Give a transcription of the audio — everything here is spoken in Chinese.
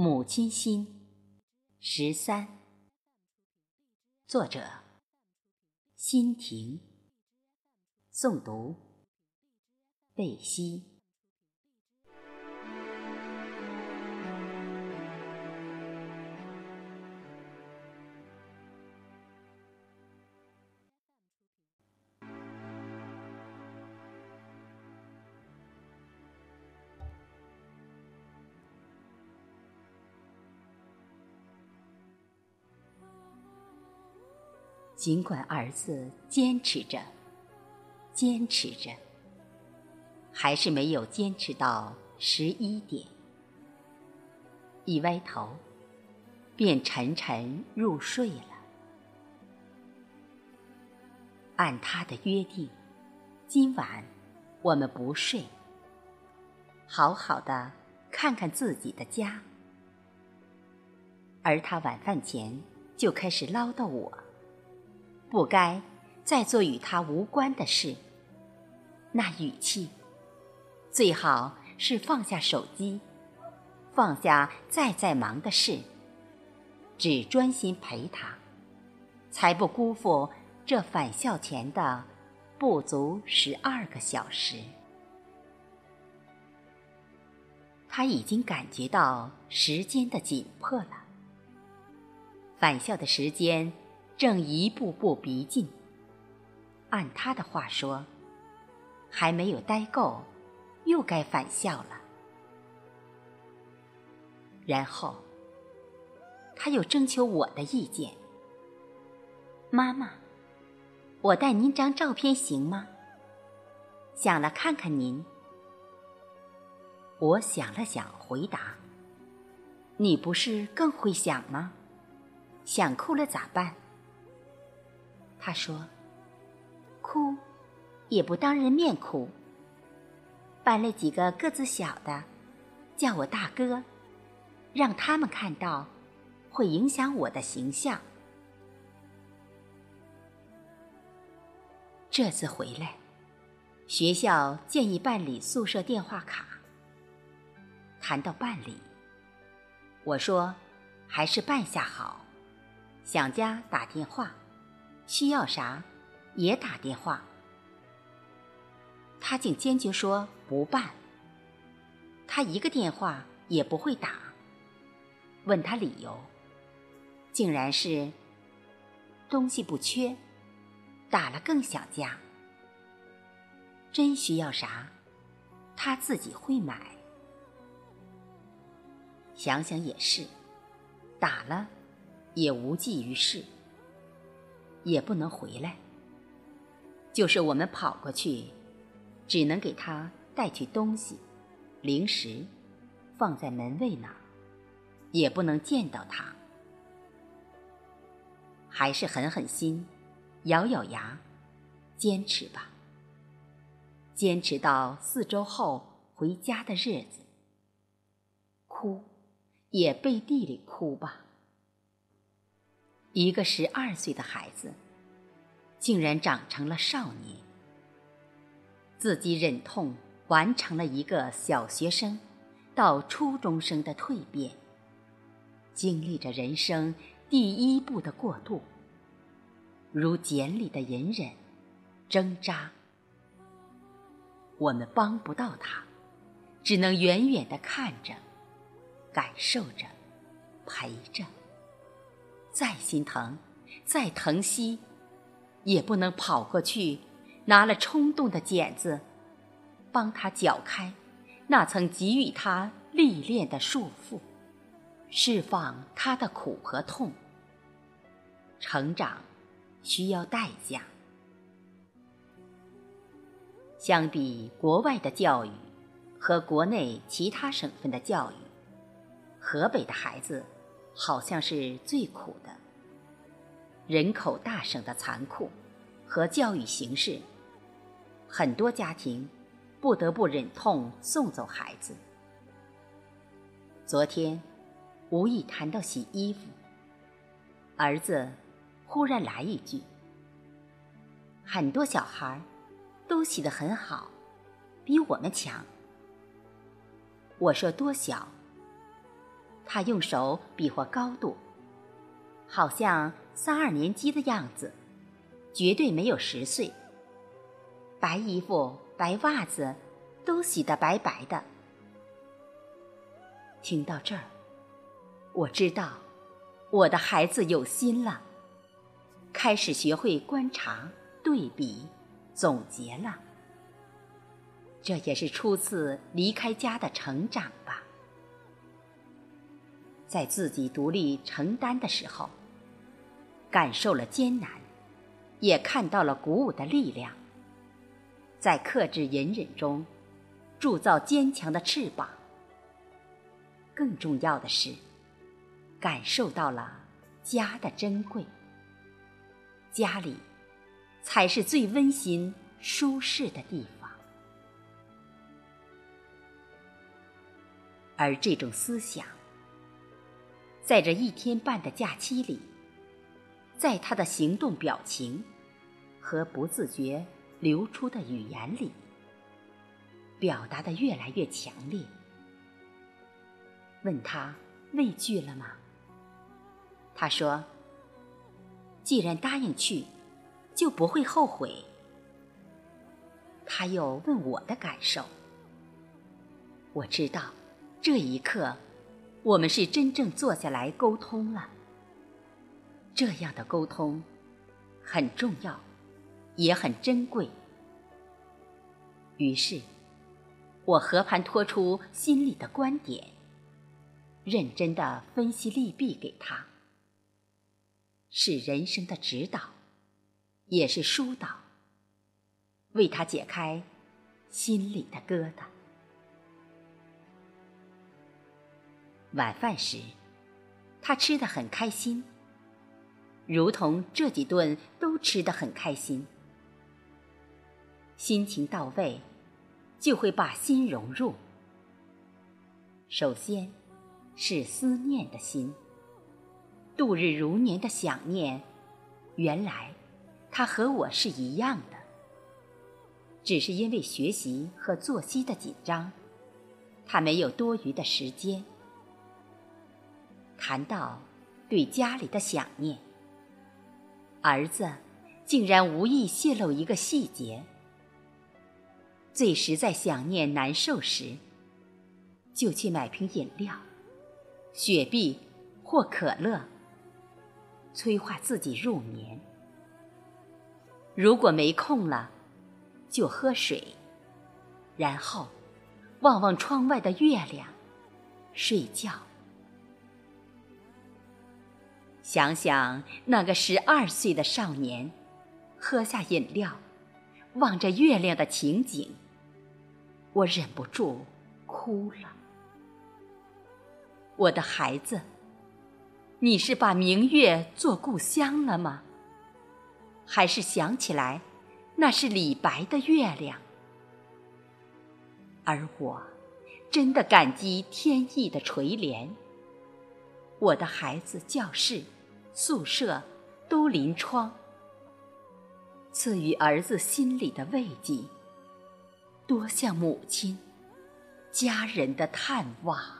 母亲心。十三，作者：心婷，诵读：贝西。尽管儿子坚持着，坚持着，还是没有坚持到十一点。一歪头，便沉沉入睡了。按他的约定，今晚我们不睡，好好的看看自己的家。而他晚饭前就开始唠叨我。不该再做与他无关的事。那语气，最好是放下手机，放下再再忙的事，只专心陪他，才不辜负这返校前的不足十二个小时。他已经感觉到时间的紧迫了，返校的时间。正一步步逼近。按他的话说，还没有待够，又该返校了。然后，他又征求我的意见：“妈妈，我带您张照片行吗？想了看看您。”我想了想，回答：“你不是更会想吗？想哭了咋办？”他说：“哭，也不当人面哭。班里几个个子小的，叫我大哥，让他们看到，会影响我的形象。这次回来，学校建议办理宿舍电话卡。谈到办理，我说还是办下好，想家打电话。”需要啥，也打电话。他竟坚决说不办。他一个电话也不会打。问他理由，竟然是东西不缺，打了更想家。真需要啥，他自己会买。想想也是，打了也无济于事。也不能回来。就是我们跑过去，只能给他带去东西、零食，放在门卫那，也不能见到他。还是狠狠心，咬咬牙，坚持吧。坚持到四周后回家的日子，哭，也背地里哭吧。一个十二岁的孩子，竟然长成了少年。自己忍痛完成了一个小学生到初中生的蜕变，经历着人生第一步的过渡，如茧里的隐忍、挣扎。我们帮不到他，只能远远的看着，感受着，陪着。再心疼，再疼惜，也不能跑过去，拿了冲动的剪子，帮他绞开那曾给予他历练的束缚，释放他的苦和痛。成长需要代价。相比国外的教育和国内其他省份的教育，河北的孩子。好像是最苦的。人口大省的残酷和教育形式，很多家庭不得不忍痛送走孩子。昨天无意谈到洗衣服，儿子忽然来一句：“很多小孩都洗得很好，比我们强。”我说：“多小？”他用手比划高度，好像三二年级的样子，绝对没有十岁。白衣服、白袜子，都洗得白白的。听到这儿，我知道我的孩子有心了，开始学会观察、对比、总结了。这也是初次离开家的成长吧。在自己独立承担的时候，感受了艰难，也看到了鼓舞的力量。在克制隐忍中，铸造坚强的翅膀。更重要的是，感受到了家的珍贵。家里，才是最温馨、舒适的地方。而这种思想，在这一天半的假期里，在他的行动表情和不自觉流出的语言里，表达的越来越强烈。问他畏惧了吗？他说：“既然答应去，就不会后悔。”他又问我的感受，我知道。这一刻，我们是真正坐下来沟通了。这样的沟通很重要，也很珍贵。于是，我和盘托出心里的观点，认真的分析利弊给他，是人生的指导，也是疏导，为他解开心里的疙瘩。晚饭时，他吃得很开心，如同这几顿都吃得很开心。心情到位，就会把心融入。首先，是思念的心，度日如年的想念。原来，他和我是一样的，只是因为学习和作息的紧张，他没有多余的时间。谈到对家里的想念，儿子竟然无意泄露一个细节：最实在想念难受时，就去买瓶饮料，雪碧或可乐，催化自己入眠。如果没空了，就喝水，然后望望窗外的月亮，睡觉。想想那个十二岁的少年，喝下饮料，望着月亮的情景，我忍不住哭了。我的孩子，你是把明月做故乡了吗？还是想起来那是李白的月亮？而我，真的感激天意的垂怜。我的孩子，教室。宿舍都临窗，赐予儿子心里的慰藉，多像母亲、家人的探望。